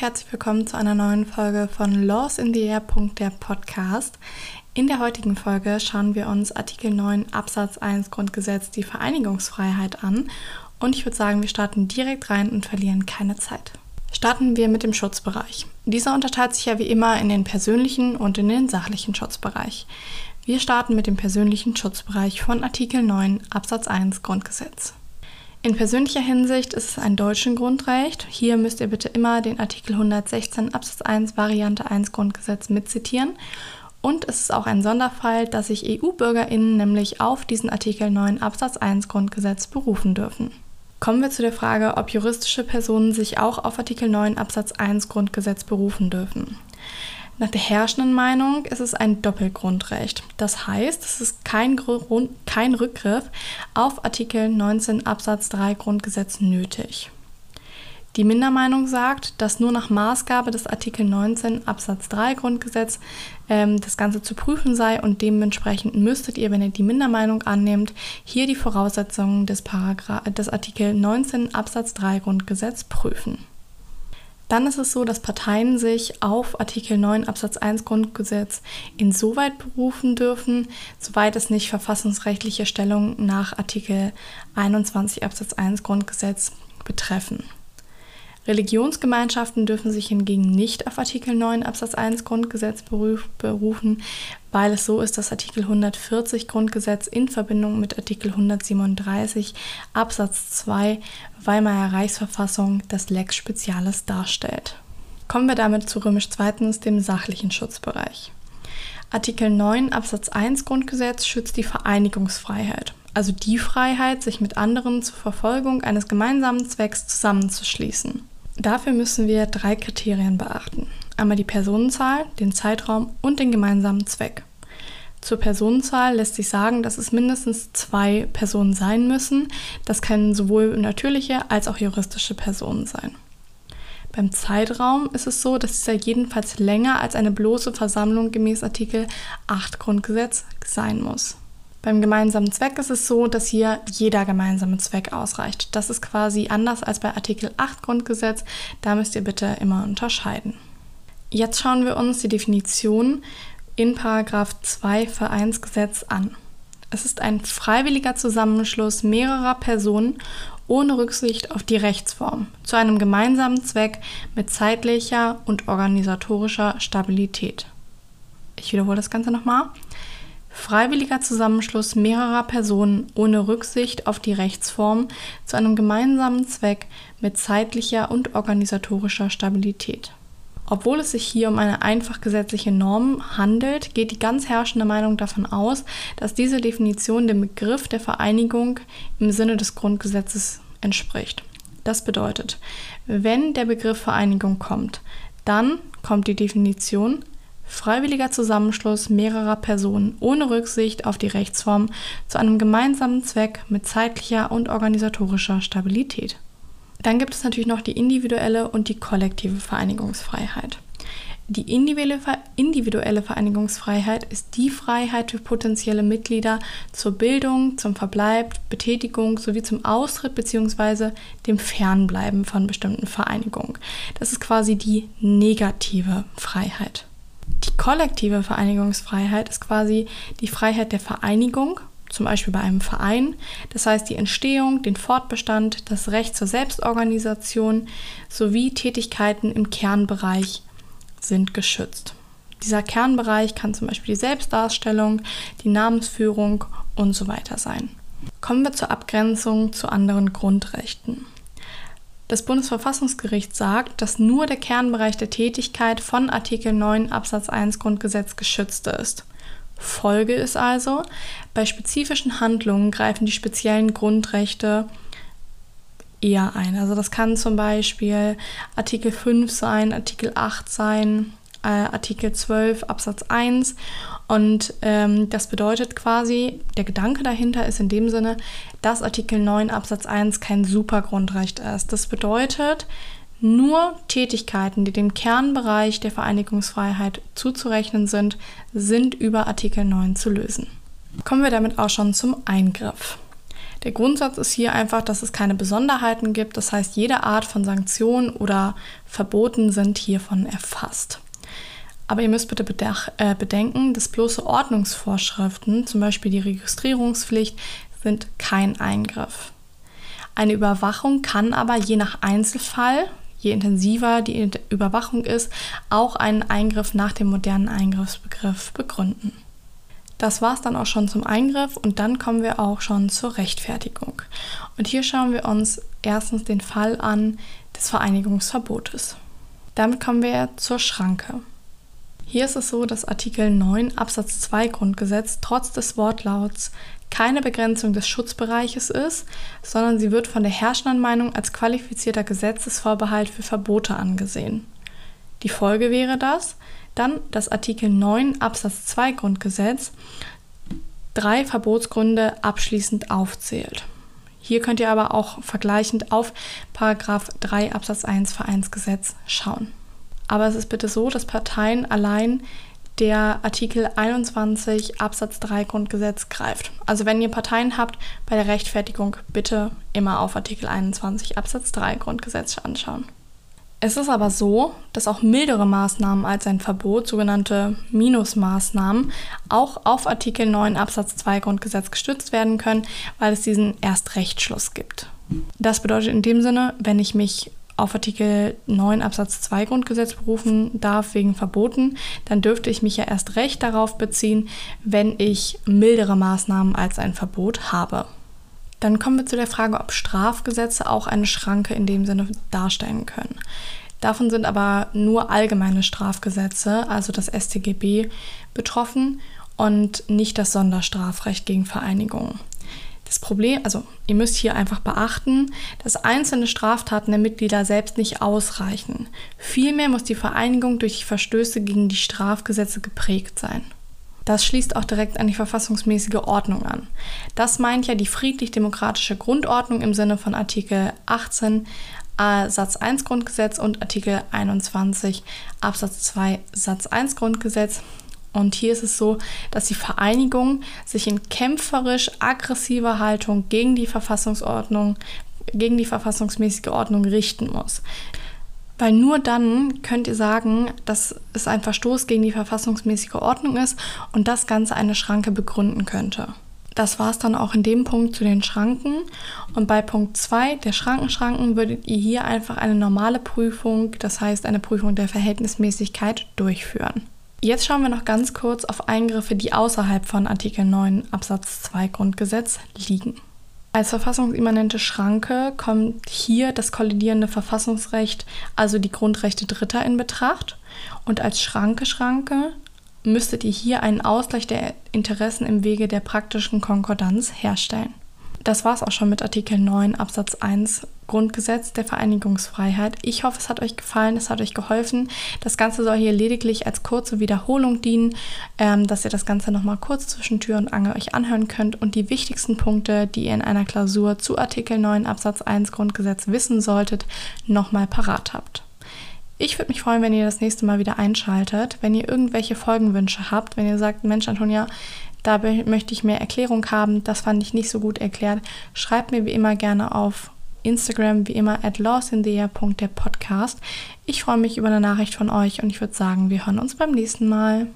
herzlich willkommen zu einer neuen Folge von Laws in the Air. der Podcast. In der heutigen Folge schauen wir uns Artikel 9 Absatz 1 Grundgesetz die Vereinigungsfreiheit an und ich würde sagen, wir starten direkt rein und verlieren keine Zeit. Starten wir mit dem Schutzbereich. Dieser unterteilt sich ja wie immer in den persönlichen und in den sachlichen Schutzbereich. Wir starten mit dem persönlichen Schutzbereich von Artikel 9 Absatz 1 Grundgesetz. In persönlicher Hinsicht ist es ein deutschen Grundrecht. Hier müsst ihr bitte immer den Artikel 116 Absatz 1 Variante 1 Grundgesetz mitzitieren. Und es ist auch ein Sonderfall, dass sich EU-BürgerInnen nämlich auf diesen Artikel 9 Absatz 1 Grundgesetz berufen dürfen. Kommen wir zu der Frage, ob juristische Personen sich auch auf Artikel 9 Absatz 1 Grundgesetz berufen dürfen. Nach der herrschenden Meinung ist es ein Doppelgrundrecht. Das heißt, es ist kein, Grund, kein Rückgriff auf Artikel 19 Absatz 3 Grundgesetz nötig. Die Mindermeinung sagt, dass nur nach Maßgabe des Artikel 19 Absatz 3 Grundgesetz ähm, das Ganze zu prüfen sei und dementsprechend müsstet ihr, wenn ihr die Mindermeinung annehmt, hier die Voraussetzungen des, des Artikel 19 Absatz 3 Grundgesetz prüfen. Dann ist es so, dass Parteien sich auf Artikel 9 Absatz 1 Grundgesetz insoweit berufen dürfen, soweit es nicht verfassungsrechtliche Stellung nach Artikel 21 Absatz 1 Grundgesetz betreffen. Religionsgemeinschaften dürfen sich hingegen nicht auf Artikel 9 Absatz 1 Grundgesetz berufen, weil es so ist, dass Artikel 140 Grundgesetz in Verbindung mit Artikel 137 Absatz 2 Weimarer Reichsverfassung das Lex Spezialis darstellt. Kommen wir damit zu römisch zweitens, dem sachlichen Schutzbereich. Artikel 9 Absatz 1 Grundgesetz schützt die Vereinigungsfreiheit, also die Freiheit, sich mit anderen zur Verfolgung eines gemeinsamen Zwecks zusammenzuschließen. Dafür müssen wir drei Kriterien beachten. Einmal die Personenzahl, den Zeitraum und den gemeinsamen Zweck. Zur Personenzahl lässt sich sagen, dass es mindestens zwei Personen sein müssen. Das können sowohl natürliche als auch juristische Personen sein. Beim Zeitraum ist es so, dass dieser jedenfalls länger als eine bloße Versammlung gemäß Artikel 8 Grundgesetz sein muss. Beim gemeinsamen Zweck ist es so, dass hier jeder gemeinsame Zweck ausreicht. Das ist quasi anders als bei Artikel 8 Grundgesetz. Da müsst ihr bitte immer unterscheiden. Jetzt schauen wir uns die Definition in Paragraph 2 Vereinsgesetz an. Es ist ein freiwilliger Zusammenschluss mehrerer Personen ohne Rücksicht auf die Rechtsform zu einem gemeinsamen Zweck mit zeitlicher und organisatorischer Stabilität. Ich wiederhole das Ganze nochmal. Freiwilliger Zusammenschluss mehrerer Personen ohne Rücksicht auf die Rechtsform zu einem gemeinsamen Zweck mit zeitlicher und organisatorischer Stabilität. Obwohl es sich hier um eine einfach gesetzliche Norm handelt, geht die ganz herrschende Meinung davon aus, dass diese Definition dem Begriff der Vereinigung im Sinne des Grundgesetzes entspricht. Das bedeutet, wenn der Begriff Vereinigung kommt, dann kommt die Definition freiwilliger Zusammenschluss mehrerer Personen ohne Rücksicht auf die Rechtsform zu einem gemeinsamen Zweck mit zeitlicher und organisatorischer Stabilität. Dann gibt es natürlich noch die individuelle und die kollektive Vereinigungsfreiheit. Die individuelle Vereinigungsfreiheit ist die Freiheit für potenzielle Mitglieder zur Bildung, zum Verbleib, Betätigung sowie zum Austritt bzw. dem Fernbleiben von bestimmten Vereinigungen. Das ist quasi die negative Freiheit. Die kollektive Vereinigungsfreiheit ist quasi die Freiheit der Vereinigung, zum Beispiel bei einem Verein. Das heißt, die Entstehung, den Fortbestand, das Recht zur Selbstorganisation sowie Tätigkeiten im Kernbereich sind geschützt. Dieser Kernbereich kann zum Beispiel die Selbstdarstellung, die Namensführung und so weiter sein. Kommen wir zur Abgrenzung zu anderen Grundrechten. Das Bundesverfassungsgericht sagt, dass nur der Kernbereich der Tätigkeit von Artikel 9 Absatz 1 Grundgesetz geschützt ist. Folge ist also, bei spezifischen Handlungen greifen die speziellen Grundrechte eher ein. Also das kann zum Beispiel Artikel 5 sein, Artikel 8 sein, äh, Artikel 12 Absatz 1 und ähm, das bedeutet quasi, der Gedanke dahinter ist in dem Sinne, dass Artikel 9 Absatz 1 kein Supergrundrecht ist. Das bedeutet, nur Tätigkeiten, die dem Kernbereich der Vereinigungsfreiheit zuzurechnen sind, sind über Artikel 9 zu lösen. Kommen wir damit auch schon zum Eingriff. Der Grundsatz ist hier einfach, dass es keine Besonderheiten gibt. Das heißt, jede Art von Sanktionen oder Verboten sind hiervon erfasst. Aber ihr müsst bitte äh, bedenken, dass bloße Ordnungsvorschriften, zum Beispiel die Registrierungspflicht, sind kein Eingriff. Eine Überwachung kann aber je nach Einzelfall, je intensiver die Überwachung ist, auch einen Eingriff nach dem modernen Eingriffsbegriff begründen. Das war es dann auch schon zum Eingriff und dann kommen wir auch schon zur Rechtfertigung. Und hier schauen wir uns erstens den Fall an des Vereinigungsverbotes. Damit kommen wir zur Schranke. Hier ist es so, dass Artikel 9 Absatz 2 Grundgesetz trotz des Wortlauts keine Begrenzung des Schutzbereiches ist, sondern sie wird von der herrschenden Meinung als qualifizierter Gesetzesvorbehalt für Verbote angesehen. Die Folge wäre das, dann, dass Artikel 9 Absatz 2 Grundgesetz drei Verbotsgründe abschließend aufzählt. Hier könnt ihr aber auch vergleichend auf Paragraph 3 Absatz 1 Vereinsgesetz schauen. Aber es ist bitte so, dass Parteien allein der Artikel 21 Absatz 3 Grundgesetz greift. Also wenn ihr Parteien habt, bei der Rechtfertigung bitte immer auf Artikel 21 Absatz 3 Grundgesetz anschauen. Es ist aber so, dass auch mildere Maßnahmen als ein Verbot, sogenannte Minusmaßnahmen, auch auf Artikel 9 Absatz 2 Grundgesetz gestützt werden können, weil es diesen Erstrechtsschluss gibt. Das bedeutet in dem Sinne, wenn ich mich auf Artikel 9 Absatz 2 Grundgesetz berufen darf wegen Verboten, dann dürfte ich mich ja erst recht darauf beziehen, wenn ich mildere Maßnahmen als ein Verbot habe. Dann kommen wir zu der Frage, ob Strafgesetze auch eine Schranke in dem Sinne darstellen können. Davon sind aber nur allgemeine Strafgesetze, also das StGB, betroffen und nicht das Sonderstrafrecht gegen Vereinigungen. Das Problem, also ihr müsst hier einfach beachten, dass einzelne Straftaten der Mitglieder selbst nicht ausreichen. Vielmehr muss die Vereinigung durch die Verstöße gegen die Strafgesetze geprägt sein. Das schließt auch direkt an die verfassungsmäßige Ordnung an. Das meint ja die friedlich-demokratische Grundordnung im Sinne von Artikel 18 äh, Satz 1 Grundgesetz und Artikel 21 Absatz 2 Satz 1 Grundgesetz. Und hier ist es so, dass die Vereinigung sich in kämpferisch aggressiver Haltung gegen die Verfassungsordnung, gegen die verfassungsmäßige Ordnung richten muss. Weil nur dann könnt ihr sagen, dass es ein Verstoß gegen die verfassungsmäßige Ordnung ist und das Ganze eine Schranke begründen könnte. Das war es dann auch in dem Punkt zu den Schranken. Und bei Punkt 2 der Schrankenschranken würdet ihr hier einfach eine normale Prüfung, das heißt eine Prüfung der Verhältnismäßigkeit, durchführen. Jetzt schauen wir noch ganz kurz auf Eingriffe, die außerhalb von Artikel 9 Absatz 2 Grundgesetz liegen. Als verfassungsimmanente Schranke kommt hier das kollidierende Verfassungsrecht, also die Grundrechte Dritter, in Betracht. Und als Schranke-Schranke müsstet ihr hier einen Ausgleich der Interessen im Wege der praktischen Konkordanz herstellen. Das war es auch schon mit Artikel 9 Absatz 1 Grundgesetz der Vereinigungsfreiheit. Ich hoffe, es hat euch gefallen, es hat euch geholfen. Das Ganze soll hier lediglich als kurze Wiederholung dienen, ähm, dass ihr das Ganze nochmal kurz zwischen Tür und Angel euch anhören könnt und die wichtigsten Punkte, die ihr in einer Klausur zu Artikel 9 Absatz 1 Grundgesetz wissen solltet, nochmal parat habt. Ich würde mich freuen, wenn ihr das nächste Mal wieder einschaltet. Wenn ihr irgendwelche Folgenwünsche habt, wenn ihr sagt, Mensch, Antonia, da möchte ich mehr Erklärung haben, das fand ich nicht so gut erklärt, schreibt mir wie immer gerne auf Instagram wie immer at lawsinthea.der Podcast. Ich freue mich über eine Nachricht von euch und ich würde sagen, wir hören uns beim nächsten Mal.